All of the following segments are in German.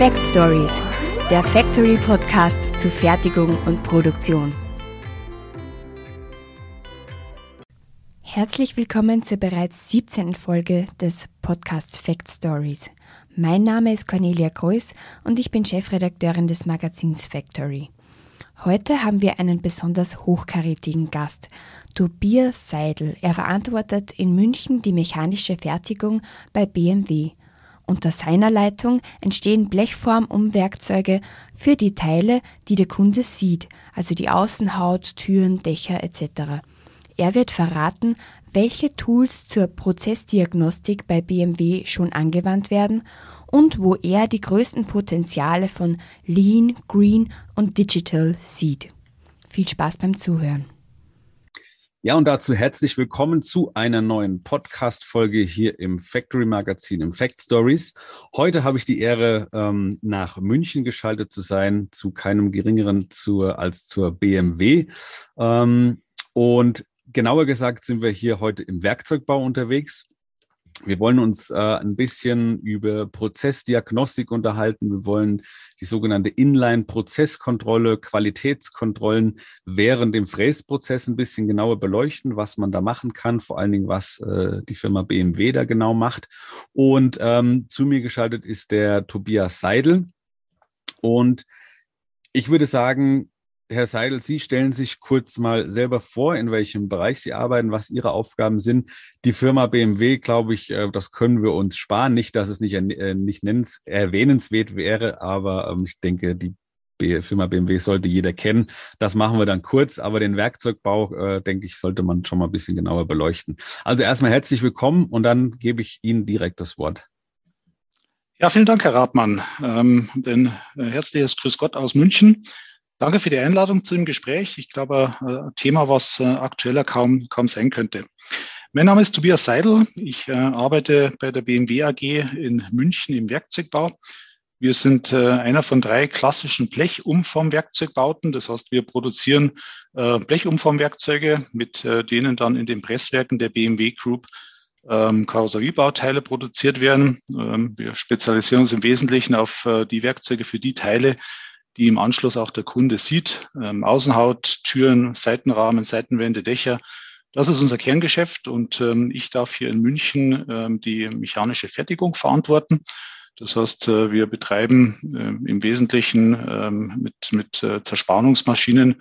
Fact Stories, der Factory Podcast zu Fertigung und Produktion. Herzlich willkommen zur bereits 17. Folge des Podcasts Fact Stories. Mein Name ist Cornelia Greuß und ich bin Chefredakteurin des Magazins Factory. Heute haben wir einen besonders hochkarätigen Gast, Tobias Seidel. Er verantwortet in München die mechanische Fertigung bei BMW. Unter seiner Leitung entstehen Blechformumwerkzeuge für die Teile, die der Kunde sieht, also die Außenhaut, Türen, Dächer etc. Er wird verraten, welche Tools zur Prozessdiagnostik bei BMW schon angewandt werden und wo er die größten Potenziale von Lean, Green und Digital sieht. Viel Spaß beim Zuhören. Ja, und dazu herzlich willkommen zu einer neuen Podcast-Folge hier im Factory Magazin, im Fact Stories. Heute habe ich die Ehre, ähm, nach München geschaltet zu sein, zu keinem geringeren zur, als zur BMW. Ähm, und genauer gesagt sind wir hier heute im Werkzeugbau unterwegs. Wir wollen uns äh, ein bisschen über Prozessdiagnostik unterhalten. Wir wollen die sogenannte Inline-Prozesskontrolle, Qualitätskontrollen während dem Fräsprozess ein bisschen genauer beleuchten, was man da machen kann, vor allen Dingen, was äh, die Firma BMW da genau macht. Und ähm, zu mir geschaltet ist der Tobias Seidel. Und ich würde sagen, Herr Seidel, Sie stellen sich kurz mal selber vor, in welchem Bereich Sie arbeiten, was Ihre Aufgaben sind. Die Firma BMW, glaube ich, äh, das können wir uns sparen. Nicht, dass es nicht, äh, nicht nennens, erwähnenswert wäre, aber ähm, ich denke, die Firma BMW sollte jeder kennen. Das machen wir dann kurz, aber den Werkzeugbau, äh, denke ich, sollte man schon mal ein bisschen genauer beleuchten. Also erstmal herzlich willkommen und dann gebe ich Ihnen direkt das Wort. Ja, vielen Dank, Herr Rathmann. Ähm, ein herzliches Grüß Gott aus München. Danke für die Einladung zu dem Gespräch. Ich glaube, äh, ein Thema, was äh, aktueller kaum, kaum sein könnte. Mein Name ist Tobias Seidel. Ich äh, arbeite bei der BMW AG in München im Werkzeugbau. Wir sind einer von drei klassischen Blechumformwerkzeugbauten. Das heißt, wir produzieren Blechumformwerkzeuge, mit denen dann in den Presswerken der BMW Group ähm, Karosseriebauteile produziert werden. Ähm, wir spezialisieren uns im Wesentlichen auf die Werkzeuge für die Teile, die im Anschluss auch der Kunde sieht. Ähm, Außenhaut, Türen, Seitenrahmen, Seitenwände, Dächer. Das ist unser Kerngeschäft und ähm, ich darf hier in München ähm, die mechanische Fertigung verantworten. Das heißt, äh, wir betreiben äh, im Wesentlichen ähm, mit, mit äh, Zerspannungsmaschinen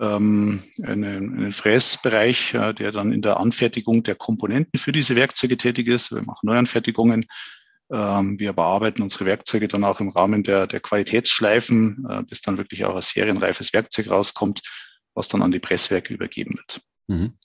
ähm, einen, einen Fräsbereich, äh, der dann in der Anfertigung der Komponenten für diese Werkzeuge tätig ist. Wir machen Neuanfertigungen, wir bearbeiten unsere Werkzeuge dann auch im Rahmen der, der Qualitätsschleifen, äh, bis dann wirklich auch ein serienreifes Werkzeug rauskommt, was dann an die Presswerke übergeben wird. Mhm.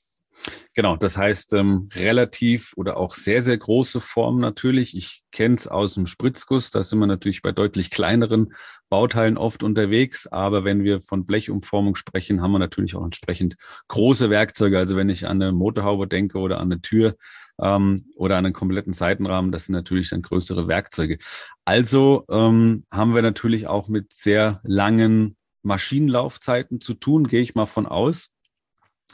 Genau, das heißt ähm, relativ oder auch sehr, sehr große Formen natürlich. Ich kenne es aus dem Spritzguss, da sind wir natürlich bei deutlich kleineren Bauteilen oft unterwegs. Aber wenn wir von Blechumformung sprechen, haben wir natürlich auch entsprechend große Werkzeuge. Also wenn ich an eine Motorhaube denke oder an eine Tür, ähm, oder einen kompletten Seitenrahmen, das sind natürlich dann größere Werkzeuge. Also ähm, haben wir natürlich auch mit sehr langen Maschinenlaufzeiten zu tun, gehe ich mal von aus.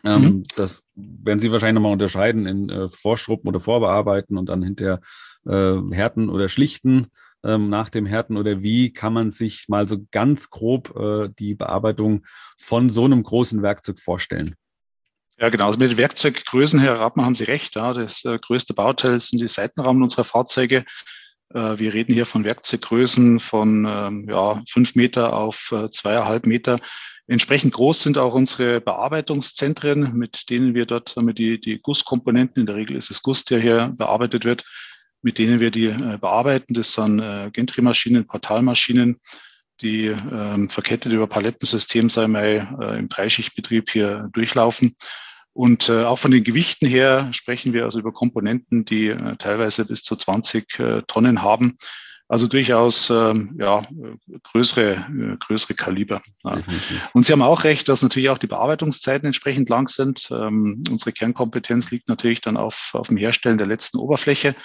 Ähm, mhm. Das werden Sie wahrscheinlich nochmal unterscheiden in äh, Vorschruppen oder Vorbearbeiten und dann hinterher äh, Härten oder Schlichten ähm, nach dem Härten oder wie kann man sich mal so ganz grob äh, die Bearbeitung von so einem großen Werkzeug vorstellen? Ja, genau. Also mit den Werkzeuggrößen, Herr Rappmann, haben Sie recht. Ja. Das äh, größte Bauteil sind die Seitenrahmen unserer Fahrzeuge. Äh, wir reden hier von Werkzeuggrößen von ähm, ja, fünf Meter auf äh, zweieinhalb Meter. Entsprechend groß sind auch unsere Bearbeitungszentren, mit denen wir dort damit die, die Gusskomponenten, in der Regel ist es Guss, der hier bearbeitet wird, mit denen wir die äh, bearbeiten. Das sind äh, Gentry-Maschinen, Portalmaschinen, die ähm, verkettet über Palettensystem, sei mal äh, im Dreischichtbetrieb hier durchlaufen. Und äh, auch von den Gewichten her sprechen wir also über Komponenten, die äh, teilweise bis zu 20 äh, Tonnen haben. Also durchaus ähm, ja, größere, größere Kaliber. Ja. Und Sie haben auch recht, dass natürlich auch die Bearbeitungszeiten entsprechend lang sind. Ähm, unsere Kernkompetenz liegt natürlich dann auf, auf dem Herstellen der letzten Oberfläche.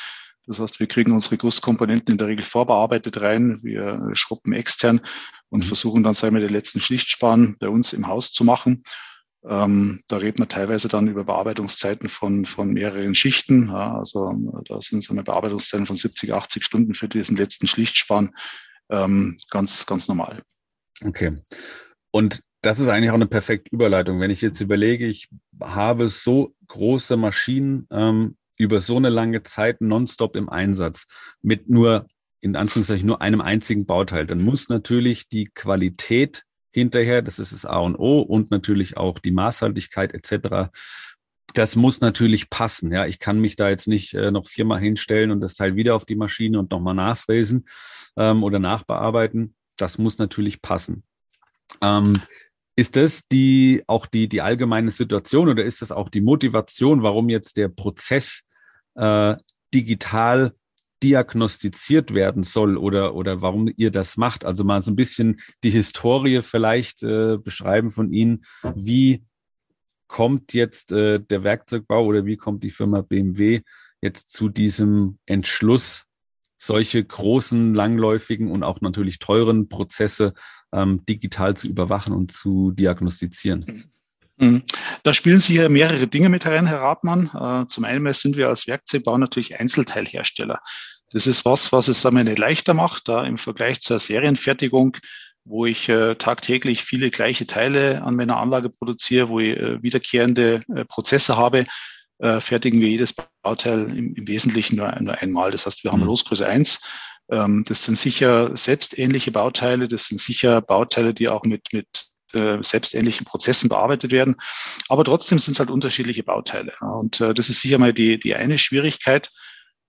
Das heißt, wir kriegen unsere Gusskomponenten in der Regel vorbearbeitet rein. Wir schruppen extern und mhm. versuchen dann, sagen wir, den letzten Schlichtspan bei uns im Haus zu machen. Ähm, da redet man teilweise dann über Bearbeitungszeiten von, von mehreren Schichten. Ja, also da sind so eine Bearbeitungszeiten von 70, 80 Stunden für diesen letzten Schlichtspan ähm, ganz, ganz normal. Okay. Und das ist eigentlich auch eine perfekte Überleitung. Wenn ich jetzt überlege, ich habe so große Maschinen ähm, über so eine lange Zeit nonstop im Einsatz mit nur, in Anführungszeichen, nur einem einzigen Bauteil, dann muss natürlich die Qualität hinterher, das ist das A und O und natürlich auch die Maßhaltigkeit etc. Das muss natürlich passen. Ja, ich kann mich da jetzt nicht äh, noch viermal hinstellen und das Teil wieder auf die Maschine und nochmal nachfräsen ähm, oder nachbearbeiten. Das muss natürlich passen. Ähm, ist das die auch die, die allgemeine Situation oder ist das auch die Motivation, warum jetzt der Prozess äh, digital diagnostiziert werden soll oder, oder warum ihr das macht? Also mal so ein bisschen die Historie vielleicht äh, beschreiben von Ihnen. Wie kommt jetzt äh, der Werkzeugbau oder wie kommt die Firma BMW jetzt zu diesem Entschluss, solche großen, langläufigen und auch natürlich teuren Prozesse ähm, digital zu überwachen und zu diagnostizieren. Mhm. Da spielen sicher mehrere Dinge mit herein, Herr Ratmann. Äh, zum einen sind wir als Werkzeugbau natürlich Einzelteilhersteller. Das ist was, was es wir, nicht leichter macht, da im Vergleich zur Serienfertigung, wo ich äh, tagtäglich viele gleiche Teile an meiner Anlage produziere, wo ich äh, wiederkehrende Prozesse habe, fertigen wir jedes Bauteil im, im Wesentlichen nur, nur, einmal. Das heißt, wir haben mhm. Losgröße 1 ähm, das sind sicher selbstähnliche Bauteile, das sind sicher Bauteile, die auch mit, mit äh, selbstähnlichen Prozessen bearbeitet werden. Aber trotzdem sind es halt unterschiedliche Bauteile. Und äh, das ist sicher mal die, die eine Schwierigkeit.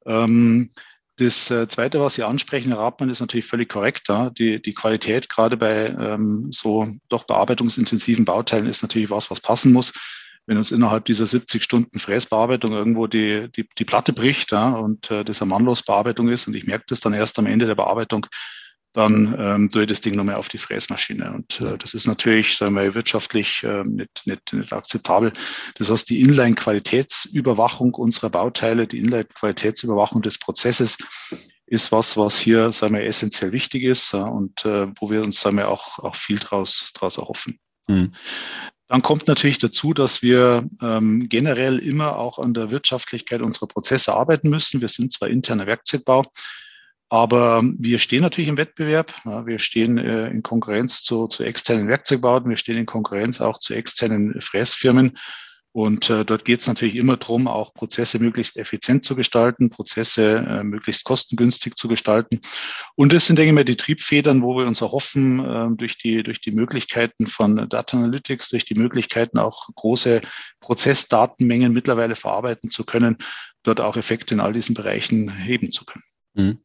Ähm, das äh, Zweite, was Sie ansprechen, Herr Rapmann, ist natürlich völlig korrekt. Ja. Die, die Qualität gerade bei ähm, so doch bearbeitungsintensiven Bauteilen ist natürlich was, was passen muss wenn uns innerhalb dieser 70 Stunden Fräsbearbeitung irgendwo die, die, die Platte bricht ja, und äh, das eine Mannlosbearbeitung ist und ich merke das dann erst am Ende der Bearbeitung, dann ähm, tue ich das Ding nochmal auf die Fräsmaschine. Und äh, das ist natürlich, sagen wir, wirtschaftlich äh, nicht, nicht, nicht akzeptabel. Das heißt, die Inline-Qualitätsüberwachung unserer Bauteile, die Inline-Qualitätsüberwachung des Prozesses ist was, was hier, sagen wir, essentiell wichtig ist äh, und äh, wo wir uns, sagen wir, auch, auch viel draus, draus erhoffen. Mhm. Dann kommt natürlich dazu, dass wir ähm, generell immer auch an der Wirtschaftlichkeit unserer Prozesse arbeiten müssen. Wir sind zwar interner Werkzeugbau, aber wir stehen natürlich im Wettbewerb. Wir stehen äh, in Konkurrenz zu, zu externen Werkzeugbauten. Wir stehen in Konkurrenz auch zu externen Fräsfirmen. Und äh, dort geht es natürlich immer darum, auch Prozesse möglichst effizient zu gestalten, Prozesse äh, möglichst kostengünstig zu gestalten. Und das sind, denke ich mal, die Triebfedern, wo wir uns erhoffen, äh, durch, die, durch die Möglichkeiten von Data Analytics, durch die Möglichkeiten auch große Prozessdatenmengen mittlerweile verarbeiten zu können, dort auch Effekte in all diesen Bereichen heben zu können. Mhm.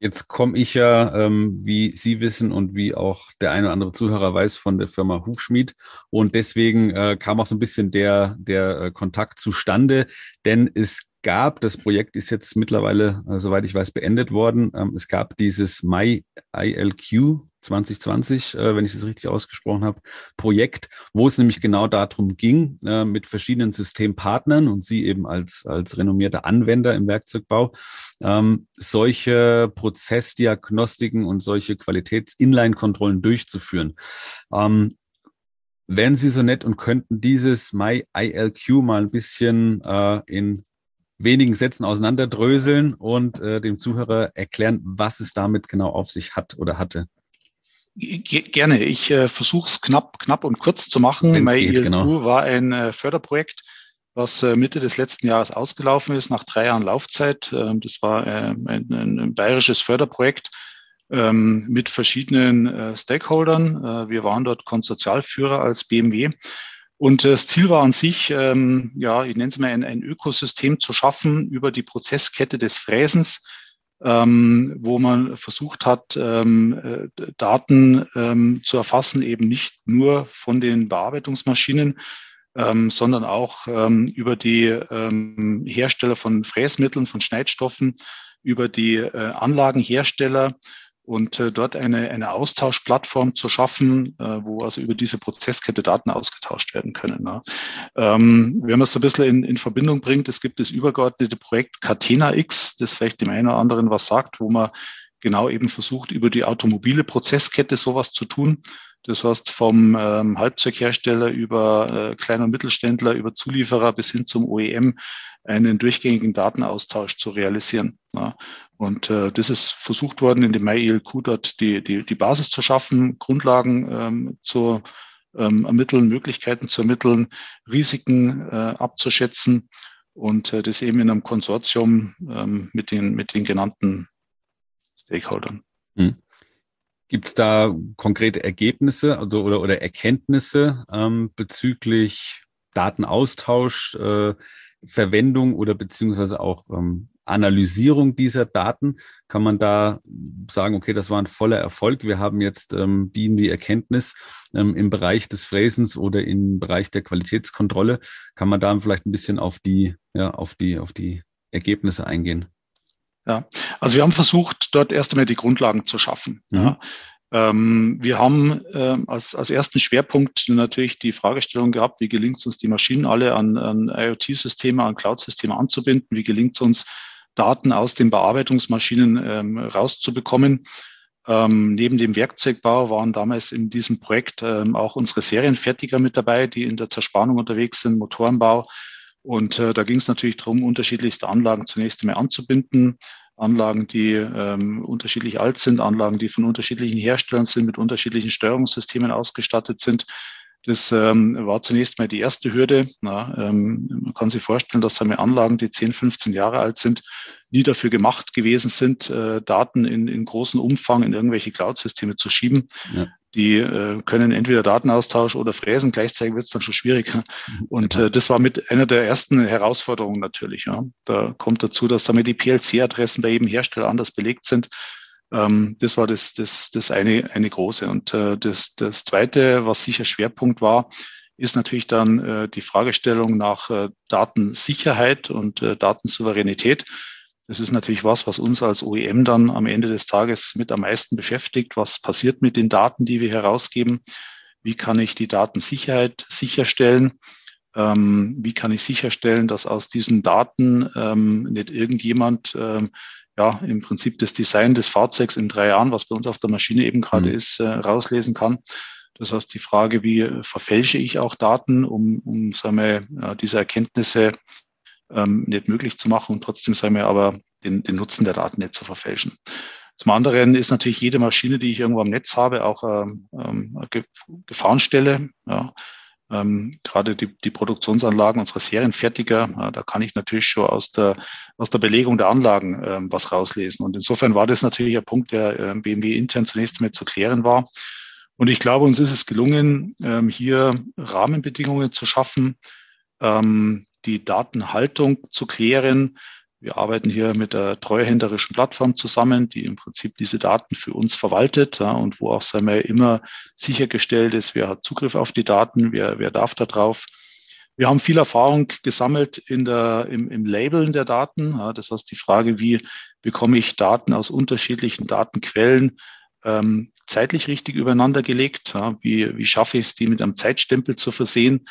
Jetzt komme ich ja, ähm, wie Sie wissen und wie auch der eine oder andere Zuhörer weiß, von der Firma Hufschmied. Und deswegen äh, kam auch so ein bisschen der, der äh, Kontakt zustande, denn es gab, das Projekt ist jetzt mittlerweile, äh, soweit ich weiß, beendet worden. Ähm, es gab dieses MyILQ 2020, äh, wenn ich das richtig ausgesprochen habe, Projekt, wo es nämlich genau darum ging, äh, mit verschiedenen Systempartnern und Sie eben als, als renommierter Anwender im Werkzeugbau, ähm, solche Prozessdiagnostiken und solche Qualitäts-Inline-Kontrollen durchzuführen. Ähm, wären Sie so nett und könnten dieses MyILQ mal ein bisschen äh, in wenigen Sätzen auseinanderdröseln und äh, dem Zuhörer erklären, was es damit genau auf sich hat oder hatte? Gerne. Ich äh, versuche es knapp, knapp und kurz zu machen. Wenn's My geht, genau. war ein äh, Förderprojekt, was äh, Mitte des letzten Jahres ausgelaufen ist, nach drei Jahren Laufzeit. Ähm, das war ähm, ein, ein, ein, bayerisches Förderprojekt ähm, mit verschiedenen äh, Stakeholdern. Äh, wir waren dort Konsortialführer als BMW. Und das Ziel war an sich, ähm, ja, ich nenne es mal ein, ein Ökosystem zu schaffen über die Prozesskette des Fräsens, ähm, wo man versucht hat, ähm, äh, Daten ähm, zu erfassen, eben nicht nur von den Bearbeitungsmaschinen, ähm, sondern auch ähm, über die ähm, Hersteller von Fräsmitteln, von Schneidstoffen, über die äh, Anlagenhersteller und äh, dort eine, eine Austauschplattform zu schaffen, äh, wo also über diese Prozesskette Daten ausgetauscht werden können. Ne? Ähm, wenn man es so ein bisschen in, in Verbindung bringt, es gibt das übergeordnete Projekt Catena X, das vielleicht dem einen oder anderen was sagt, wo man genau eben versucht, über die automobile Prozesskette sowas zu tun. Das heißt, vom ähm, Halbzeughersteller über äh, Klein- und Mittelständler, über Zulieferer bis hin zum OEM einen durchgängigen Datenaustausch zu realisieren. Ja. Und äh, das ist versucht worden, in dem MyELQ dort die, die, die Basis zu schaffen, Grundlagen ähm, zu ähm, ermitteln, Möglichkeiten zu ermitteln, Risiken äh, abzuschätzen und äh, das eben in einem Konsortium ähm, mit, den, mit den genannten Stakeholdern. Hm. Gibt es da konkrete Ergebnisse also, oder, oder Erkenntnisse ähm, bezüglich Datenaustausch, äh, Verwendung oder beziehungsweise auch ähm, Analysierung dieser Daten? Kann man da sagen, okay, das war ein voller Erfolg. Wir haben jetzt ähm, die, die Erkenntnis ähm, im Bereich des Fräsens oder im Bereich der Qualitätskontrolle. Kann man da vielleicht ein bisschen auf die, ja, auf die, auf die Ergebnisse eingehen? Ja, also wir haben versucht, dort erst einmal die Grundlagen zu schaffen. Mhm. Ja. Ähm, wir haben äh, als, als ersten Schwerpunkt natürlich die Fragestellung gehabt, wie gelingt es uns, die Maschinen alle an, an IoT-Systeme, an Cloud-Systeme anzubinden? Wie gelingt es uns, Daten aus den Bearbeitungsmaschinen ähm, rauszubekommen? Ähm, neben dem Werkzeugbau waren damals in diesem Projekt ähm, auch unsere Serienfertiger mit dabei, die in der Zerspannung unterwegs sind, Motorenbau, und äh, da ging es natürlich darum, unterschiedlichste Anlagen zunächst einmal anzubinden. Anlagen, die ähm, unterschiedlich alt sind, Anlagen, die von unterschiedlichen Herstellern sind, mit unterschiedlichen Steuerungssystemen ausgestattet sind. Das ähm, war zunächst mal die erste Hürde. Na, ähm, man kann sich vorstellen, dass seine Anlagen, die 10, 15 Jahre alt sind, nie dafür gemacht gewesen sind, äh, Daten in, in großem Umfang in irgendwelche Cloud-Systeme zu schieben. Ja. Die äh, können entweder Datenaustausch oder fräsen. Gleichzeitig wird es dann schon schwierig. Und äh, das war mit einer der ersten Herausforderungen natürlich. Ja. Da kommt dazu, dass damit die PLC-Adressen bei jedem Hersteller anders belegt sind. Ähm, das war das, das, das eine, eine große. Und äh, das, das zweite, was sicher Schwerpunkt war, ist natürlich dann äh, die Fragestellung nach äh, Datensicherheit und äh, Datensouveränität. Das ist natürlich was, was uns als OEM dann am Ende des Tages mit am meisten beschäftigt. Was passiert mit den Daten, die wir herausgeben? Wie kann ich die Datensicherheit sicherstellen? Ähm, wie kann ich sicherstellen, dass aus diesen Daten ähm, nicht irgendjemand ähm, ja, im Prinzip das Design des Fahrzeugs in drei Jahren, was bei uns auf der Maschine eben gerade mhm. ist, äh, rauslesen kann. Das heißt, die Frage, wie verfälsche ich auch Daten, um, um sagen wir, diese Erkenntnisse ähm, nicht möglich zu machen und trotzdem sagen wir aber den, den Nutzen der Daten nicht zu verfälschen. Zum anderen ist natürlich jede Maschine, die ich irgendwo am Netz habe, auch ähm, ähm eine Gefahrenstelle. Ja. Ähm, gerade die, die Produktionsanlagen unserer Serienfertiger, äh, da kann ich natürlich schon aus der, aus der Belegung der Anlagen ähm, was rauslesen. Und insofern war das natürlich ein Punkt, der äh, BMW intern zunächst einmal zu klären war. Und ich glaube, uns ist es gelungen, ähm, hier Rahmenbedingungen zu schaffen, ähm, die Datenhaltung zu klären, wir arbeiten hier mit der treuhänderischen Plattform zusammen, die im Prinzip diese Daten für uns verwaltet ja, und wo auch sagen wir, immer sichergestellt ist, wer hat Zugriff auf die Daten, wer, wer darf da drauf. Wir haben viel Erfahrung gesammelt in der, im, im Labeln der Daten. Ja, das heißt, die Frage, wie bekomme ich Daten aus unterschiedlichen Datenquellen ähm, zeitlich richtig übereinander gelegt? Ja, wie, wie schaffe ich es, die mit einem Zeitstempel zu versehen?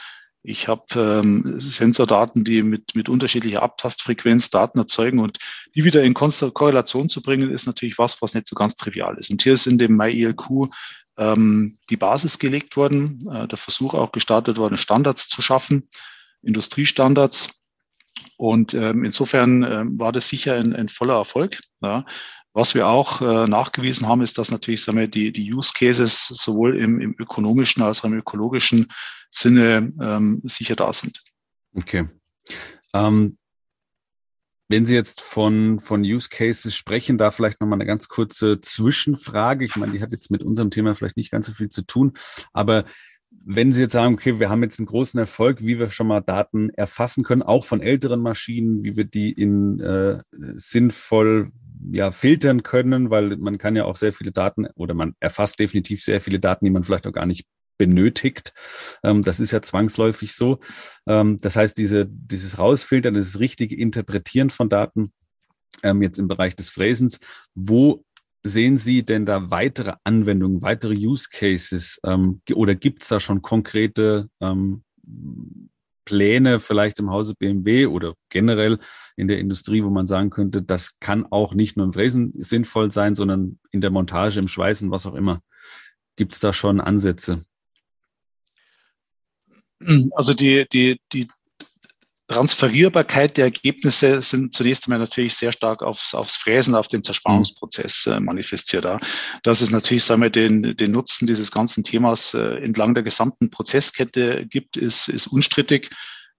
Ich habe ähm, Sensordaten, die mit, mit unterschiedlicher Abtastfrequenz Daten erzeugen und die wieder in Korrelation zu bringen, ist natürlich was, was nicht so ganz trivial ist. Und hier ist in dem MyELQ ähm, die Basis gelegt worden, äh, der Versuch auch gestartet worden, Standards zu schaffen, Industriestandards. Und ähm, insofern äh, war das sicher ein, ein voller Erfolg. Ja. Was wir auch äh, nachgewiesen haben, ist, dass natürlich sagen wir, die, die Use Cases sowohl im, im ökonomischen als auch im ökologischen Sinne ähm, sicher da sind. Okay. Ähm, wenn Sie jetzt von, von Use Cases sprechen, da vielleicht nochmal eine ganz kurze Zwischenfrage. Ich meine, die hat jetzt mit unserem Thema vielleicht nicht ganz so viel zu tun, aber wenn Sie jetzt sagen, okay, wir haben jetzt einen großen Erfolg, wie wir schon mal Daten erfassen können, auch von älteren Maschinen, wie wir die in äh, sinnvoll ja, filtern können, weil man kann ja auch sehr viele Daten oder man erfasst definitiv sehr viele Daten, die man vielleicht auch gar nicht benötigt. Ähm, das ist ja zwangsläufig so. Ähm, das heißt, diese, dieses Rausfiltern, das richtige Interpretieren von Daten, ähm, jetzt im Bereich des Fräsens, wo sehen Sie denn da weitere Anwendungen, weitere Use Cases oder gibt es da schon konkrete Pläne vielleicht im Hause BMW oder generell in der Industrie, wo man sagen könnte, das kann auch nicht nur im Fräsen sinnvoll sein, sondern in der Montage, im Schweißen, was auch immer? gibt es da schon Ansätze? Also die, die, die Transferierbarkeit der Ergebnisse sind zunächst einmal natürlich sehr stark aufs, aufs Fräsen, auf den Zersparungsprozess äh, manifestiert. Ja. Dass es natürlich sagen wir, den, den Nutzen dieses ganzen Themas äh, entlang der gesamten Prozesskette gibt, ist, ist unstrittig.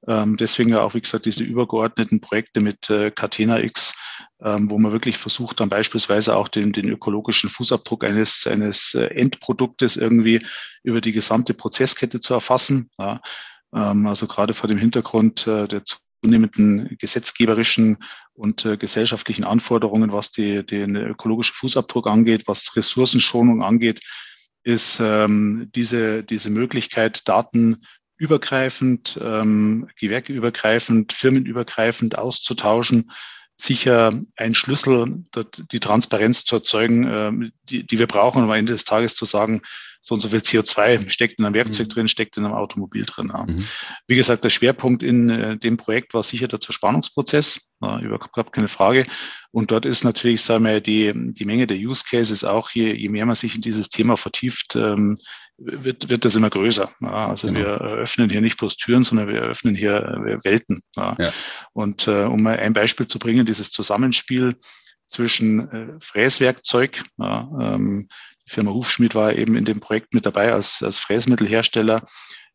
Ähm, deswegen ja auch, wie gesagt, diese übergeordneten Projekte mit äh, Catena X, ähm, wo man wirklich versucht, dann beispielsweise auch den, den ökologischen Fußabdruck eines, eines äh, Endproduktes irgendwie über die gesamte Prozesskette zu erfassen. Ja. Ähm, also gerade vor dem Hintergrund äh, der zunehmenden gesetzgeberischen und äh, gesellschaftlichen Anforderungen, was die, den ökologischen Fußabdruck angeht, was Ressourcenschonung angeht, ist ähm, diese, diese Möglichkeit, Daten übergreifend, ähm, gewerkeübergreifend, firmenübergreifend auszutauschen, sicher ein Schlüssel, die Transparenz zu erzeugen, ähm, die, die wir brauchen, um am Ende des Tages zu sagen, so und so viel CO2 steckt in einem Werkzeug mhm. drin, steckt in einem Automobil drin. Ja. Mhm. Wie gesagt, der Schwerpunkt in äh, dem Projekt war sicher der Zerspannungsprozess, ja, überhaupt keine Frage. Und dort ist natürlich, sagen wir, die, die Menge der Use Cases auch, je, je mehr man sich in dieses Thema vertieft, ähm, wird, wird das immer größer. Ja, also genau. wir eröffnen hier nicht bloß Türen, sondern wir eröffnen hier äh, Welten. Ja. ja. Und äh, um mal ein Beispiel zu bringen, dieses Zusammenspiel zwischen äh, Fräswerkzeug, ja, ähm, die Firma Hufschmied war eben in dem Projekt mit dabei als, als Fräsmittelhersteller,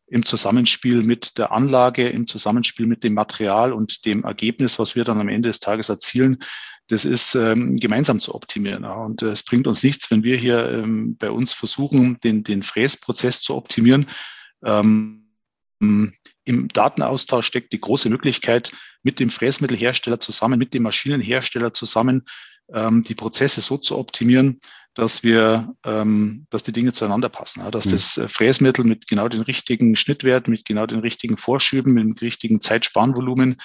im Zusammenspiel mit der Anlage, im Zusammenspiel mit dem Material und dem Ergebnis, was wir dann am Ende des Tages erzielen, das ist ähm, gemeinsam zu optimieren. Und es bringt uns nichts, wenn wir hier ähm, bei uns versuchen, den, den Fräsprozess zu optimieren. Ähm, Im Datenaustausch steckt die große Möglichkeit, mit dem Fräsmittelhersteller zusammen, mit dem Maschinenhersteller zusammen, ähm, die Prozesse so zu optimieren, dass wir, ähm, dass die Dinge zueinander passen, ja, dass mhm. das äh, Fräsmittel mit genau den richtigen Schnittwerten, mit genau den richtigen Vorschüben, mit dem richtigen Zeitsparnvolumen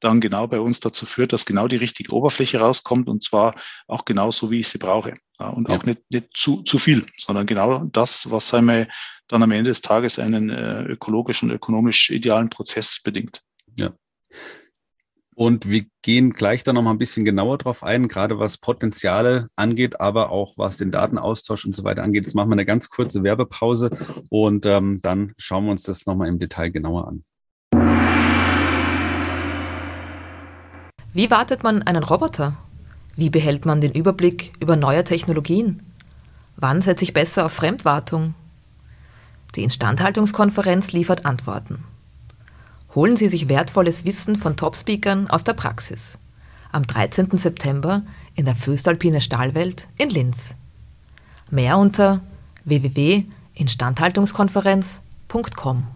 dann genau bei uns dazu führt, dass genau die richtige Oberfläche rauskommt und zwar auch genau so, wie ich sie brauche. Ja, und ja. auch nicht, nicht zu, zu viel, sondern genau das, was einmal dann am Ende des Tages einen äh, ökologischen, ökonomisch idealen Prozess bedingt. Ja. Und wir gehen gleich da nochmal ein bisschen genauer drauf ein, gerade was Potenziale angeht, aber auch was den Datenaustausch und so weiter angeht. Jetzt machen wir eine ganz kurze Werbepause und ähm, dann schauen wir uns das nochmal im Detail genauer an. Wie wartet man einen Roboter? Wie behält man den Überblick über neue Technologien? Wann setze ich besser auf Fremdwartung? Die Instandhaltungskonferenz liefert Antworten holen Sie sich wertvolles Wissen von Top-Speakern aus der Praxis. Am 13. September in der Föstalpine Stahlwelt in Linz. Mehr unter www.instandhaltungskonferenz.com.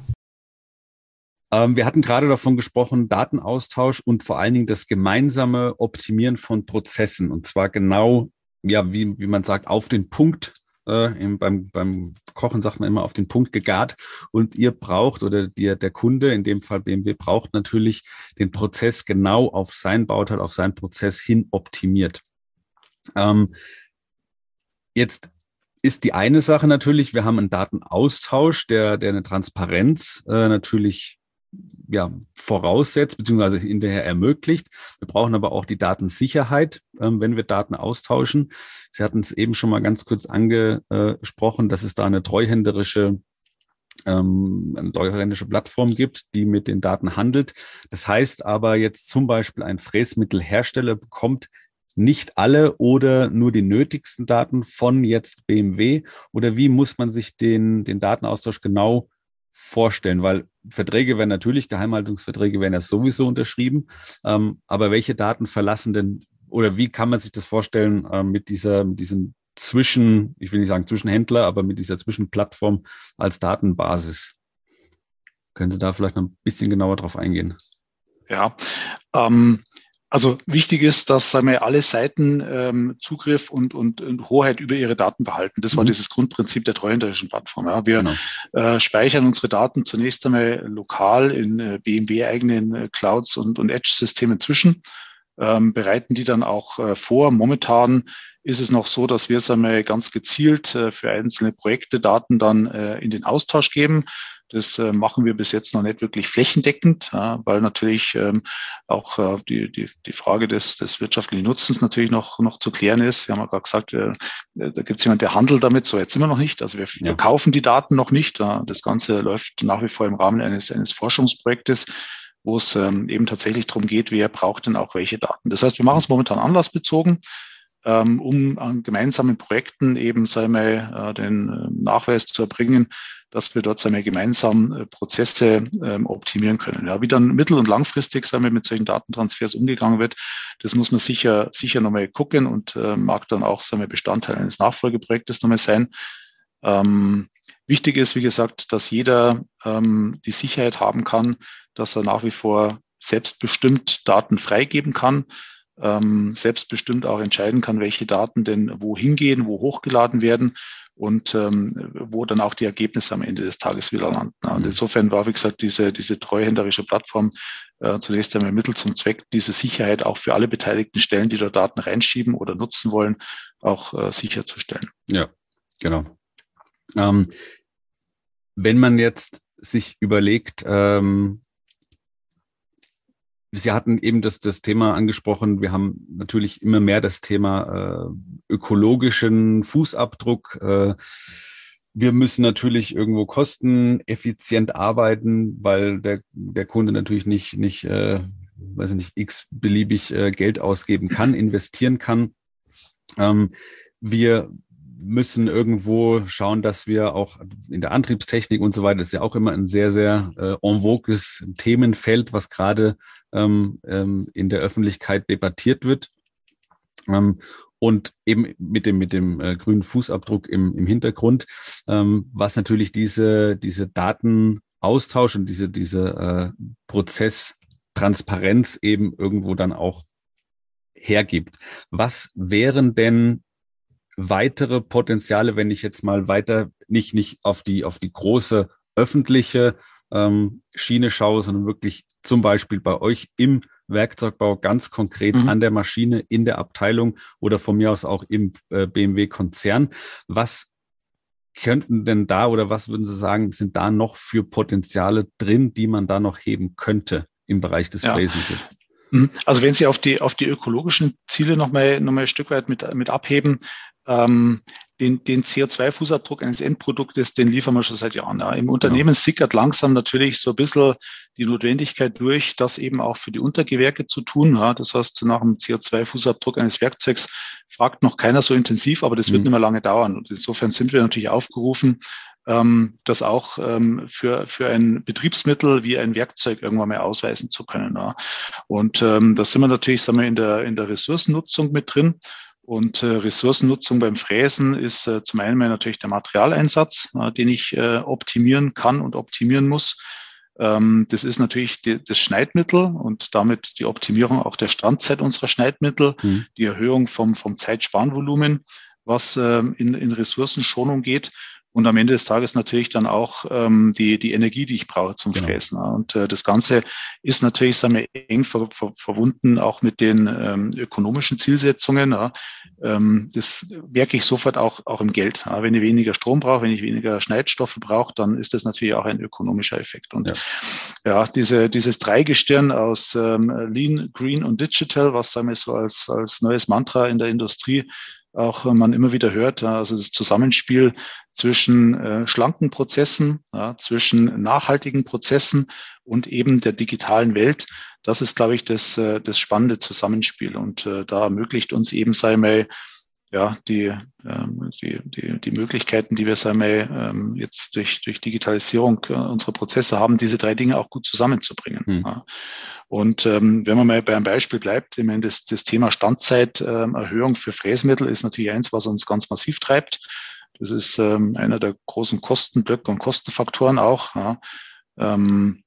Ähm, wir hatten gerade davon gesprochen, Datenaustausch und vor allen Dingen das gemeinsame Optimieren von Prozessen. Und zwar genau, ja, wie, wie man sagt, auf den Punkt äh, beim, beim Kochen sagt man immer auf den Punkt gegart und ihr braucht oder die, der Kunde, in dem Fall BMW, braucht natürlich den Prozess genau auf sein Bauteil, auf seinen Prozess hin optimiert. Ähm, jetzt ist die eine Sache natürlich, wir haben einen Datenaustausch, der, der eine Transparenz äh, natürlich ja, voraussetzt bzw. hinterher ermöglicht. Wir brauchen aber auch die Datensicherheit, ähm, wenn wir Daten austauschen. Sie hatten es eben schon mal ganz kurz angesprochen, dass es da eine treuhänderische ähm, eine treuhändische Plattform gibt, die mit den Daten handelt. Das heißt aber jetzt zum Beispiel ein Fräsmittelhersteller bekommt nicht alle oder nur die nötigsten Daten von jetzt BMW oder wie muss man sich den, den Datenaustausch genau vorstellen? Weil Verträge werden natürlich, Geheimhaltungsverträge werden ja sowieso unterschrieben. Ähm, aber welche Daten verlassen denn oder wie kann man sich das vorstellen äh, mit dieser, mit diesem Zwischen, ich will nicht sagen Zwischenhändler, aber mit dieser Zwischenplattform als Datenbasis? Können Sie da vielleicht noch ein bisschen genauer drauf eingehen? Ja, ähm, also wichtig ist, dass sagen wir, alle Seiten ähm, Zugriff und, und, und Hoheit über ihre Daten behalten. Das war mhm. dieses Grundprinzip der treuhänderischen Plattform. Ja. Wir genau. äh, speichern unsere Daten zunächst einmal lokal in äh, BMW-eigenen äh, Clouds und, und Edge-Systemen zwischen ähm, bereiten die dann auch äh, vor. Momentan ist es noch so, dass wir es einmal ganz gezielt äh, für einzelne Projekte Daten dann äh, in den Austausch geben. Das äh, machen wir bis jetzt noch nicht wirklich flächendeckend, ja, weil natürlich ähm, auch äh, die, die, die Frage des, des wirtschaftlichen Nutzens natürlich noch, noch zu klären ist. Wir haben ja gerade gesagt, äh, da gibt es jemand, der handelt damit, so jetzt wir noch nicht. Also wir ja. verkaufen die Daten noch nicht. Das Ganze läuft nach wie vor im Rahmen eines, eines Forschungsprojektes wo es ähm, eben tatsächlich darum geht, wer braucht denn auch welche Daten. Das heißt, wir machen es momentan anlassbezogen ähm, um an gemeinsamen Projekten eben wir, äh, den äh, Nachweis zu erbringen, dass wir dort sagen wir, gemeinsam äh, Prozesse ähm, optimieren können. Ja, wie dann mittel- und langfristig sagen wir, mit solchen Datentransfers umgegangen wird, das muss man sicher, sicher nochmal gucken und äh, mag dann auch sagen wir, Bestandteil eines Nachfolgeprojektes nochmal sein. Ähm, wichtig ist, wie gesagt, dass jeder ähm, die Sicherheit haben kann, dass er nach wie vor selbstbestimmt Daten freigeben kann ähm, selbstbestimmt auch entscheiden kann, welche Daten denn wohin gehen, wo hochgeladen werden und ähm, wo dann auch die Ergebnisse am Ende des Tages wieder landen. Und mhm. insofern war, wie gesagt, diese, diese treuhänderische Plattform äh, zunächst einmal Mittel zum Zweck, diese Sicherheit auch für alle beteiligten Stellen, die da Daten reinschieben oder nutzen wollen, auch äh, sicherzustellen. Ja, genau. Ähm, wenn man jetzt sich überlegt, ähm, Sie hatten eben das, das Thema angesprochen. Wir haben natürlich immer mehr das Thema äh, ökologischen Fußabdruck. Äh, wir müssen natürlich irgendwo kosteneffizient arbeiten, weil der, der Kunde natürlich nicht, nicht, äh, weiß ich nicht, x beliebig äh, Geld ausgeben kann, investieren kann. Ähm, wir müssen irgendwo schauen, dass wir auch in der Antriebstechnik und so weiter, ist ja auch immer ein sehr, sehr äh, en vogues Themenfeld, was gerade ähm, ähm, in der Öffentlichkeit debattiert wird. Ähm, und eben mit dem, mit dem äh, grünen Fußabdruck im, im Hintergrund, ähm, was natürlich diese, diese Datenaustausch und diese, diese äh, Prozesstransparenz eben irgendwo dann auch hergibt. Was wären denn weitere Potenziale, wenn ich jetzt mal weiter nicht, nicht auf die, auf die große öffentliche ähm, Schiene schaue, sondern wirklich zum Beispiel bei euch im Werkzeugbau ganz konkret mhm. an der Maschine, in der Abteilung oder von mir aus auch im äh, BMW-Konzern. Was könnten denn da oder was würden Sie sagen, sind da noch für Potenziale drin, die man da noch heben könnte im Bereich des ja. Fräsens jetzt? Mhm. Also wenn Sie auf die, auf die ökologischen Ziele nochmal noch mal ein Stück weit mit, mit abheben, ähm, den, den CO2-Fußabdruck eines Endproduktes, den liefern wir schon seit Jahren. Ja. Im Unternehmen sickert langsam natürlich so ein bisschen die Notwendigkeit durch, das eben auch für die Untergewerke zu tun. Ja. Das heißt, nach dem CO2-Fußabdruck eines Werkzeugs fragt noch keiner so intensiv, aber das mhm. wird nicht mehr lange dauern. Und insofern sind wir natürlich aufgerufen, ähm, das auch ähm, für, für ein Betriebsmittel wie ein Werkzeug irgendwann mal ausweisen zu können. Ja. Und ähm, da sind wir natürlich sagen wir, in, der, in der Ressourcennutzung mit drin. Und äh, Ressourcennutzung beim Fräsen ist äh, zum einen natürlich der Materialeinsatz, äh, den ich äh, optimieren kann und optimieren muss. Ähm, das ist natürlich die, das Schneidmittel und damit die Optimierung auch der Standzeit unserer Schneidmittel, mhm. die Erhöhung vom, vom Zeitsparenvolumen, was ähm, in, in Ressourcenschonung geht und am Ende des Tages natürlich dann auch ähm, die, die Energie, die ich brauche zum genau. Fräsen. Und äh, das Ganze ist natürlich sagen wir, eng ver, ver, verbunden auch mit den ähm, ökonomischen Zielsetzungen. Ja. Ähm, das merke ich sofort auch, auch im Geld. Ja. Wenn ich weniger Strom brauche, wenn ich weniger Schneidstoffe brauche, dann ist das natürlich auch ein ökonomischer Effekt. Und ja, ja diese, dieses Dreigestirn aus ähm, Lean, Green und Digital, was sagen wir so als, als neues Mantra in der Industrie auch man immer wieder hört, also das Zusammenspiel zwischen äh, schlanken Prozessen, ja, zwischen nachhaltigen Prozessen und eben der digitalen Welt. Das ist, glaube ich, das, äh, das spannende Zusammenspiel. Und äh, da ermöglicht uns eben sei mal ja, die, ähm, die, die, die Möglichkeiten, die wir sagen wir, ähm, jetzt durch, durch Digitalisierung äh, unserer Prozesse haben, diese drei Dinge auch gut zusammenzubringen. Hm. Ja. Und ähm, wenn man mal bei einem Beispiel bleibt, ich meine, das, das Thema Standzeiterhöhung für Fräsmittel ist natürlich eins, was uns ganz massiv treibt. Das ist ähm, einer der großen Kostenblöcke und Kostenfaktoren auch. Ja. Ähm,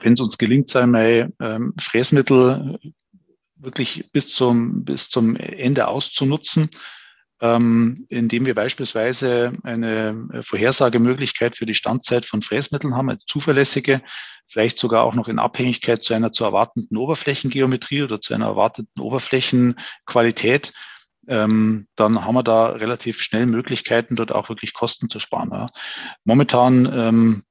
wenn es uns gelingt, sei mal, ähm, Fräsmittel wirklich bis zum, bis zum Ende auszunutzen, ähm, indem wir beispielsweise eine äh, Vorhersagemöglichkeit für die Standzeit von Fräsmitteln haben, eine zuverlässige, vielleicht sogar auch noch in Abhängigkeit zu einer zu erwartenden Oberflächengeometrie oder zu einer erwarteten Oberflächenqualität. Ähm, dann haben wir da relativ schnell Möglichkeiten, dort auch wirklich Kosten zu sparen. Ja. Momentan ähm,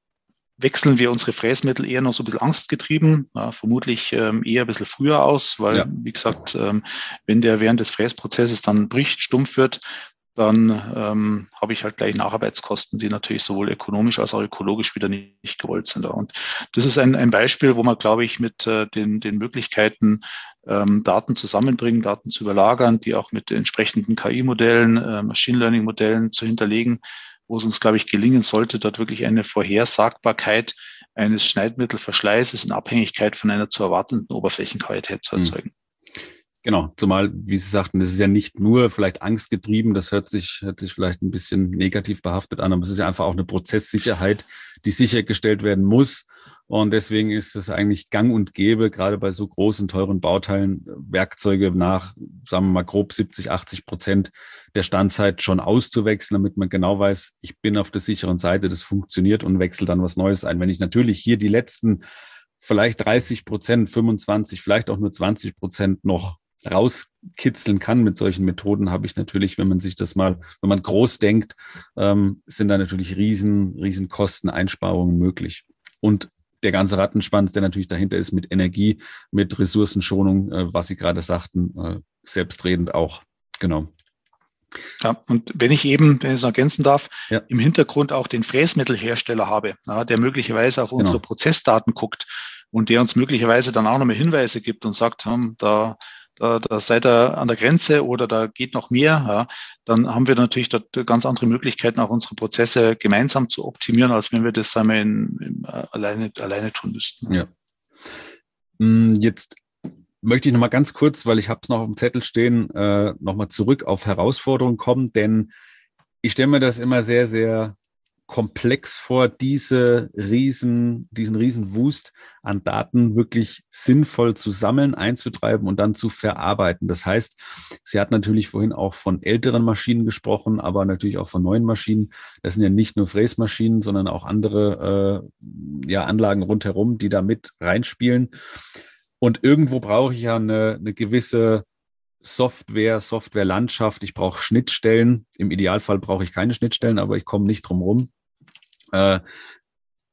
wechseln wir unsere Fräsmittel eher noch so ein bisschen angstgetrieben, ja, vermutlich ähm, eher ein bisschen früher aus, weil, ja. wie gesagt, ähm, wenn der während des Fräsprozesses dann bricht, stumpf wird, dann ähm, habe ich halt gleich Nacharbeitskosten, die natürlich sowohl ökonomisch als auch ökologisch wieder nicht, nicht gewollt sind. Und das ist ein, ein Beispiel, wo man, glaube ich, mit äh, den, den Möglichkeiten, ähm, Daten zusammenbringen, Daten zu überlagern, die auch mit entsprechenden KI-Modellen, äh, Machine Learning-Modellen zu hinterlegen, wo es uns, glaube ich, gelingen sollte, dort wirklich eine Vorhersagbarkeit eines Schneidmittelverschleißes in Abhängigkeit von einer zu erwartenden Oberflächenqualität zu hm. erzeugen. Genau, zumal, wie Sie sagten, das ist ja nicht nur vielleicht angstgetrieben, das hört sich, hört sich vielleicht ein bisschen negativ behaftet an, aber es ist ja einfach auch eine Prozesssicherheit, die sichergestellt werden muss. Und deswegen ist es eigentlich gang und gäbe, gerade bei so großen, teuren Bauteilen, Werkzeuge nach, sagen wir mal, grob 70, 80 Prozent der Standzeit schon auszuwechseln, damit man genau weiß, ich bin auf der sicheren Seite, das funktioniert und wechsle dann was Neues ein. Wenn ich natürlich hier die letzten vielleicht 30 Prozent, 25, vielleicht auch nur 20 Prozent noch rauskitzeln kann mit solchen Methoden, habe ich natürlich, wenn man sich das mal, wenn man groß denkt, ähm, sind da natürlich riesen, riesen Kosteneinsparungen möglich. Und der ganze Rattenschwanz, der natürlich dahinter ist mit Energie, mit Ressourcenschonung, äh, was Sie gerade sagten, äh, selbstredend auch. Genau. Ja, und wenn ich eben, wenn ich es ergänzen darf, ja. im Hintergrund auch den Fräsmittelhersteller habe, ja, der möglicherweise auf unsere genau. Prozessdaten guckt und der uns möglicherweise dann auch nochmal Hinweise gibt und sagt, hm, da da, da seid ihr an der Grenze oder da geht noch mehr, ja, dann haben wir natürlich dort ganz andere Möglichkeiten, auch unsere Prozesse gemeinsam zu optimieren, als wenn wir das einmal in, in, äh, alleine, alleine tun müssten. Ja. Hm, jetzt möchte ich noch mal ganz kurz, weil ich habe es noch auf dem Zettel stehen, äh, noch mal zurück auf Herausforderungen kommen, denn ich stelle mir das immer sehr, sehr komplex vor, diese riesen, diesen riesen Wust an Daten wirklich sinnvoll zu sammeln, einzutreiben und dann zu verarbeiten. Das heißt, sie hat natürlich vorhin auch von älteren Maschinen gesprochen, aber natürlich auch von neuen Maschinen. Das sind ja nicht nur Fräsmaschinen, sondern auch andere äh, ja, Anlagen rundherum, die da mit reinspielen. Und irgendwo brauche ich ja eine, eine gewisse Software, Softwarelandschaft. Ich brauche Schnittstellen. Im Idealfall brauche ich keine Schnittstellen, aber ich komme nicht drum rum. Äh,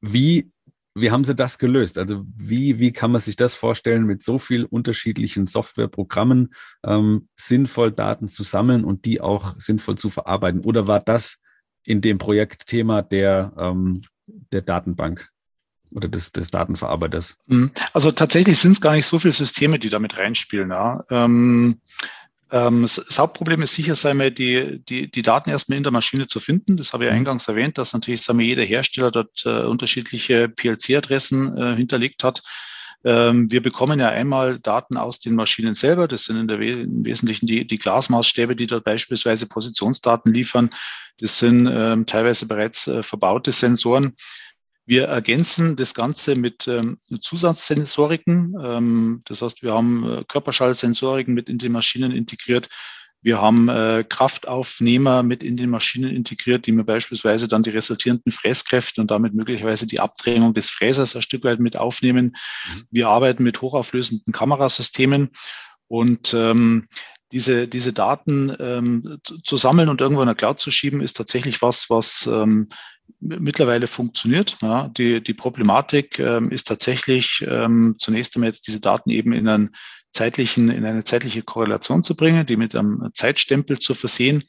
wie, wie haben Sie das gelöst? Also wie, wie kann man sich das vorstellen, mit so vielen unterschiedlichen Softwareprogrammen ähm, sinnvoll Daten zu sammeln und die auch sinnvoll zu verarbeiten? Oder war das in dem Projekt Thema der, ähm, der Datenbank? Oder des, des Datenverarbeiters? Mhm. Also tatsächlich sind es gar nicht so viele Systeme, die damit reinspielen. Ja. Ähm, ähm, das Hauptproblem ist sicher, sei mal, die, die, die Daten erstmal in der Maschine zu finden. Das habe ich mhm. eingangs erwähnt, dass natürlich sei mal, jeder Hersteller dort äh, unterschiedliche PLC-Adressen äh, hinterlegt hat. Ähm, wir bekommen ja einmal Daten aus den Maschinen selber. Das sind in der We im Wesentlichen die, die Glasmaßstäbe, die dort beispielsweise Positionsdaten liefern. Das sind ähm, teilweise bereits äh, verbaute Sensoren. Wir ergänzen das Ganze mit ähm, Zusatzsensoriken. Ähm, das heißt, wir haben äh, Körperschallsensoriken mit in den Maschinen integriert. Wir haben äh, Kraftaufnehmer mit in den Maschinen integriert, die mir beispielsweise dann die resultierenden Fräskräfte und damit möglicherweise die Abdrehung des Fräsers ein Stück weit mit aufnehmen. Mhm. Wir arbeiten mit hochauflösenden Kamerasystemen und ähm, diese, diese Daten ähm, zu sammeln und irgendwo in der Cloud zu schieben, ist tatsächlich was, was ähm, mittlerweile funktioniert. Ja, die, die Problematik ähm, ist tatsächlich ähm, zunächst einmal jetzt diese Daten eben in einen zeitlichen, in eine zeitliche Korrelation zu bringen, die mit einem Zeitstempel zu versehen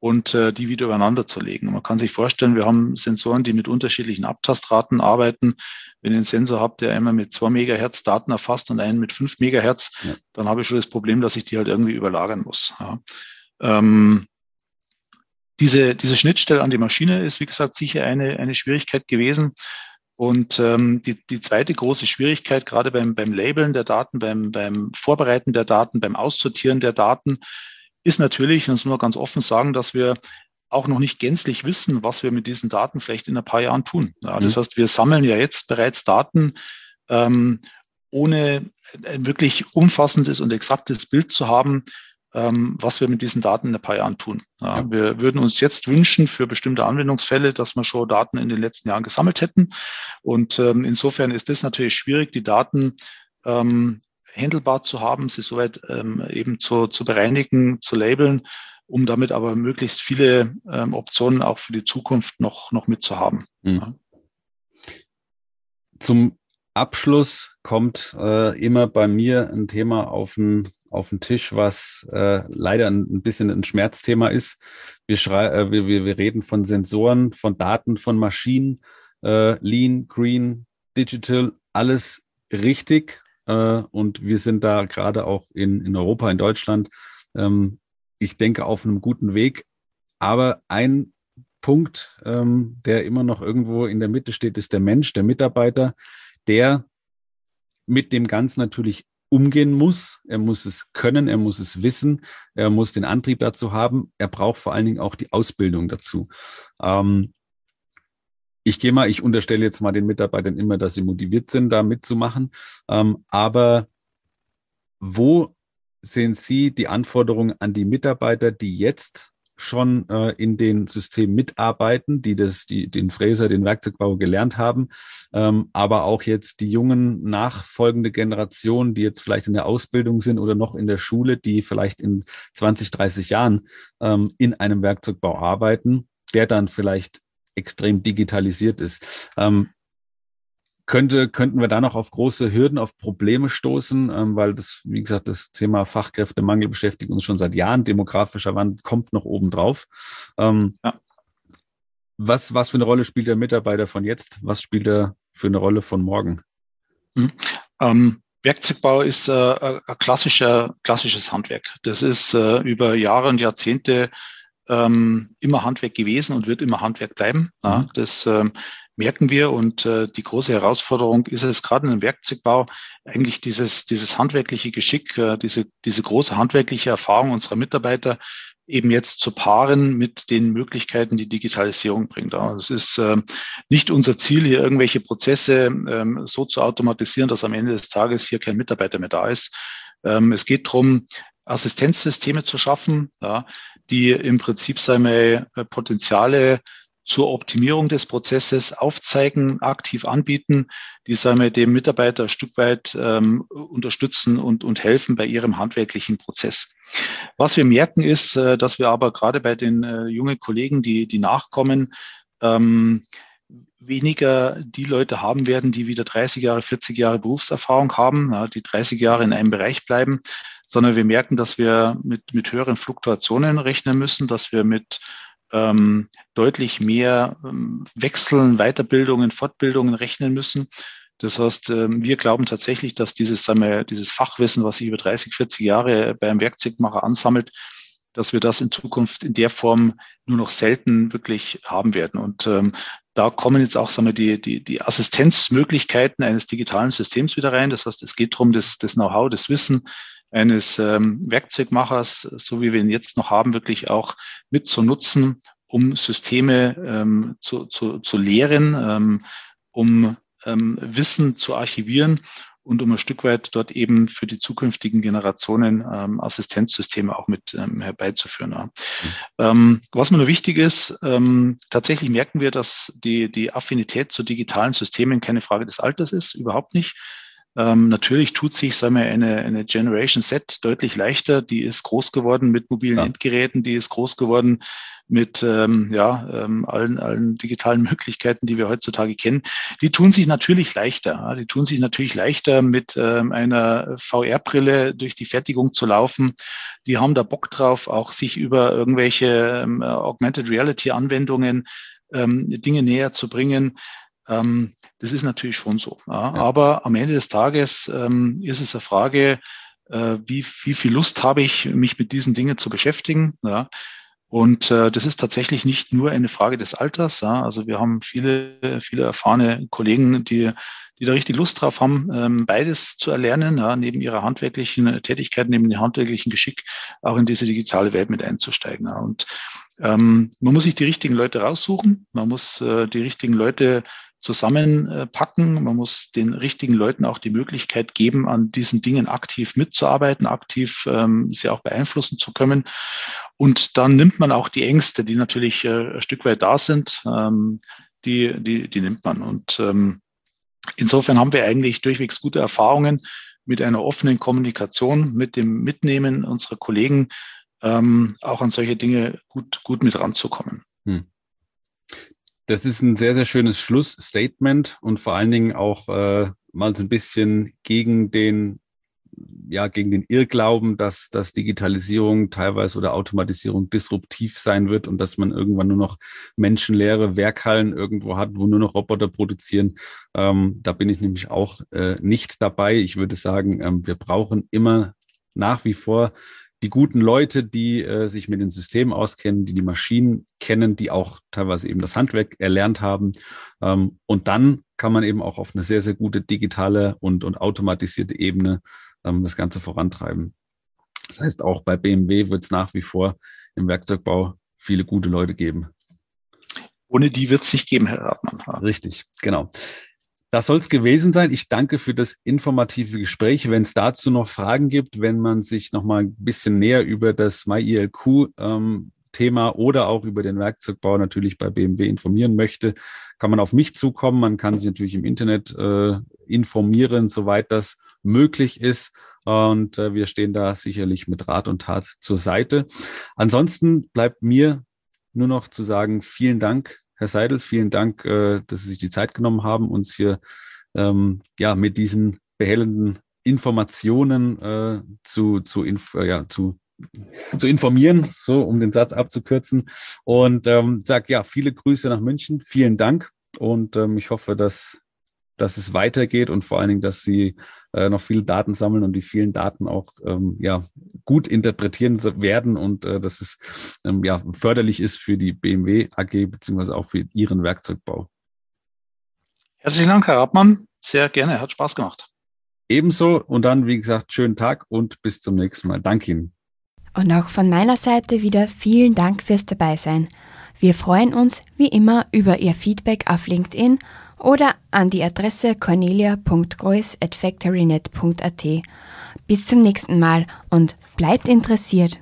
und äh, die wieder übereinander zu legen. man kann sich vorstellen, wir haben Sensoren, die mit unterschiedlichen Abtastraten arbeiten. Wenn ich einen Sensor habe, der einmal mit zwei Megahertz Daten erfasst und einen mit fünf Megahertz, ja. dann habe ich schon das Problem, dass ich die halt irgendwie überlagern muss. Ja. Ähm, diese, diese Schnittstelle an die Maschine ist, wie gesagt, sicher eine, eine Schwierigkeit gewesen. Und ähm, die, die zweite große Schwierigkeit, gerade beim, beim Labeln der Daten, beim, beim Vorbereiten der Daten, beim Aussortieren der Daten, ist natürlich, und das muss man ganz offen sagen, dass wir auch noch nicht gänzlich wissen, was wir mit diesen Daten vielleicht in ein paar Jahren tun. Ja, das mhm. heißt, wir sammeln ja jetzt bereits Daten, ähm, ohne ein wirklich umfassendes und exaktes Bild zu haben, was wir mit diesen Daten in ein paar Jahren tun. Ja, ja. Wir würden uns jetzt wünschen für bestimmte Anwendungsfälle, dass wir schon Daten in den letzten Jahren gesammelt hätten. Und ähm, insofern ist es natürlich schwierig, die Daten ähm, handelbar zu haben, sie soweit ähm, eben zu, zu bereinigen, zu labeln, um damit aber möglichst viele ähm, Optionen auch für die Zukunft noch, noch mitzuhaben. Mhm. Ja. Zum Abschluss kommt äh, immer bei mir ein Thema auf den, auf den Tisch, was äh, leider ein, bisschen ein Schmerzthema ist. Wir, äh, wir, wir, wir reden von Sensoren, von Daten, von Maschinen, äh, Lean, Green, Digital, alles richtig. Äh, und wir sind da gerade auch in, in Europa, in Deutschland, ähm, ich denke, auf einem guten Weg. Aber ein Punkt, ähm, der immer noch irgendwo in der Mitte steht, ist der Mensch, der Mitarbeiter, der mit dem Ganzen natürlich umgehen muss. Er muss es können, er muss es wissen, er muss den Antrieb dazu haben. Er braucht vor allen Dingen auch die Ausbildung dazu. Ähm, ich gehe mal, ich unterstelle jetzt mal den Mitarbeitern immer, dass sie motiviert sind, da mitzumachen. Ähm, aber wo sehen Sie die Anforderungen an die Mitarbeiter, die jetzt schon äh, in den Systemen mitarbeiten, die das, die, den Fräser, den Werkzeugbau gelernt haben, ähm, aber auch jetzt die jungen nachfolgende Generationen, die jetzt vielleicht in der Ausbildung sind oder noch in der Schule, die vielleicht in 20, 30 Jahren ähm, in einem Werkzeugbau arbeiten, der dann vielleicht extrem digitalisiert ist. Ähm, könnte, könnten wir da noch auf große Hürden, auf Probleme stoßen, ähm, weil das, wie gesagt, das Thema Fachkräftemangel beschäftigt uns schon seit Jahren. Demografischer Wandel kommt noch oben drauf. Ähm, ja. was, was für eine Rolle spielt der Mitarbeiter von jetzt? Was spielt er für eine Rolle von morgen? Mhm. Ähm, Werkzeugbau ist äh, ein klassischer, klassisches Handwerk. Das ist äh, über Jahre und Jahrzehnte ähm, immer Handwerk gewesen und wird immer Handwerk bleiben. Ja, mhm. das ähm, merken wir. Und äh, die große Herausforderung ist es gerade im Werkzeugbau eigentlich dieses, dieses handwerkliche Geschick, äh, diese, diese große handwerkliche Erfahrung unserer Mitarbeiter eben jetzt zu paaren mit den Möglichkeiten, die Digitalisierung bringt. Also es ist äh, nicht unser Ziel, hier irgendwelche Prozesse ähm, so zu automatisieren, dass am Ende des Tages hier kein Mitarbeiter mehr da ist. Ähm, es geht darum, Assistenzsysteme zu schaffen, ja, die im Prinzip seine Potenziale zur Optimierung des Prozesses aufzeigen, aktiv anbieten, die sagen wir, dem Mitarbeiter ein Stück weit ähm, unterstützen und, und helfen bei ihrem handwerklichen Prozess. Was wir merken ist, äh, dass wir aber gerade bei den äh, jungen Kollegen, die, die nachkommen, ähm, weniger die Leute haben werden, die wieder 30 Jahre, 40 Jahre Berufserfahrung haben, ja, die 30 Jahre in einem Bereich bleiben, sondern wir merken, dass wir mit, mit höheren Fluktuationen rechnen müssen, dass wir mit ähm, deutlich mehr ähm, Wechseln, Weiterbildungen, Fortbildungen rechnen müssen. Das heißt, ähm, wir glauben tatsächlich, dass dieses, sagen wir, dieses Fachwissen, was sich über 30, 40 Jahre beim Werkzeugmacher ansammelt, dass wir das in Zukunft in der Form nur noch selten wirklich haben werden. Und ähm, da kommen jetzt auch sagen wir, die, die, die Assistenzmöglichkeiten eines digitalen Systems wieder rein. Das heißt, es geht darum, das, das Know-how, das Wissen eines ähm, Werkzeugmachers, so wie wir ihn jetzt noch haben, wirklich auch mit zu nutzen, um Systeme ähm, zu, zu, zu lehren, ähm, um ähm, Wissen zu archivieren und um ein Stück weit dort eben für die zukünftigen Generationen ähm, Assistenzsysteme auch mit ähm, herbeizuführen. Ja. Mhm. Ähm, was mir nur wichtig ist, ähm, tatsächlich merken wir, dass die, die Affinität zu digitalen Systemen keine Frage des Alters ist, überhaupt nicht. Ähm, natürlich tut sich, sagen wir, eine, eine Generation Z deutlich leichter. Die ist groß geworden mit mobilen ja. Endgeräten, die ist groß geworden mit ähm, ja, ähm, allen, allen digitalen Möglichkeiten, die wir heutzutage kennen. Die tun sich natürlich leichter. Die tun sich natürlich leichter, mit ähm, einer VR-Brille durch die Fertigung zu laufen. Die haben da Bock drauf, auch sich über irgendwelche ähm, Augmented Reality-Anwendungen ähm, Dinge näher zu bringen. Ähm, das ist natürlich schon so. Ja. Aber am Ende des Tages ähm, ist es eine Frage, äh, wie, wie viel Lust habe ich, mich mit diesen Dingen zu beschäftigen. Ja. Und äh, das ist tatsächlich nicht nur eine Frage des Alters. Ja. Also wir haben viele, viele erfahrene Kollegen, die, die da richtig Lust drauf haben, ähm, beides zu erlernen, ja, neben ihrer handwerklichen Tätigkeit, neben dem handwerklichen Geschick, auch in diese digitale Welt mit einzusteigen. Ja. Und ähm, man muss sich die richtigen Leute raussuchen, man muss äh, die richtigen Leute zusammenpacken. Man muss den richtigen Leuten auch die Möglichkeit geben, an diesen Dingen aktiv mitzuarbeiten, aktiv ähm, sie auch beeinflussen zu können. Und dann nimmt man auch die Ängste, die natürlich äh, ein Stück weit da sind, ähm, die, die, die nimmt man. Und ähm, insofern haben wir eigentlich durchwegs gute Erfahrungen mit einer offenen Kommunikation, mit dem Mitnehmen unserer Kollegen, ähm, auch an solche Dinge gut, gut mit ranzukommen. Hm. Das ist ein sehr, sehr schönes Schlussstatement und vor allen Dingen auch äh, mal so ein bisschen gegen den, ja, gegen den Irrglauben, dass, dass Digitalisierung teilweise oder Automatisierung disruptiv sein wird und dass man irgendwann nur noch menschenleere Werkhallen irgendwo hat, wo nur noch Roboter produzieren. Ähm, da bin ich nämlich auch äh, nicht dabei. Ich würde sagen, ähm, wir brauchen immer nach wie vor die guten Leute, die äh, sich mit den Systemen auskennen, die die Maschinen kennen, die auch teilweise eben das Handwerk erlernt haben. Ähm, und dann kann man eben auch auf eine sehr, sehr gute digitale und, und automatisierte Ebene ähm, das Ganze vorantreiben. Das heißt, auch bei BMW wird es nach wie vor im Werkzeugbau viele gute Leute geben. Ohne die wird es nicht geben, Herr Radmann. Richtig, genau. Das soll es gewesen sein. Ich danke für das informative Gespräch. Wenn es dazu noch Fragen gibt, wenn man sich noch mal ein bisschen näher über das MyILQ ähm, Thema oder auch über den Werkzeugbau natürlich bei BMW informieren möchte, kann man auf mich zukommen. Man kann sich natürlich im Internet äh, informieren, soweit das möglich ist. Und äh, wir stehen da sicherlich mit Rat und Tat zur Seite. Ansonsten bleibt mir nur noch zu sagen, vielen Dank Herr Seidel, vielen Dank, äh, dass Sie sich die Zeit genommen haben, uns hier ähm, ja, mit diesen behellenden Informationen äh, zu, zu, inf äh, ja, zu, zu informieren, so um den Satz abzukürzen. Und ähm, sag ja, viele Grüße nach München. Vielen Dank. Und ähm, ich hoffe, dass dass es weitergeht und vor allen Dingen, dass sie äh, noch viele Daten sammeln und die vielen Daten auch ähm, ja, gut interpretieren werden und äh, dass es ähm, ja, förderlich ist für die BMW AG beziehungsweise auch für ihren Werkzeugbau. Herzlichen Dank, Herr Rabmann. Sehr gerne, hat Spaß gemacht. Ebenso und dann, wie gesagt, schönen Tag und bis zum nächsten Mal. Danke Ihnen. Und auch von meiner Seite wieder vielen Dank fürs Dabeisein. Wir freuen uns wie immer über Ihr Feedback auf LinkedIn oder an die Adresse cornelia.grois@factorynet.at. Bis zum nächsten Mal und bleibt interessiert.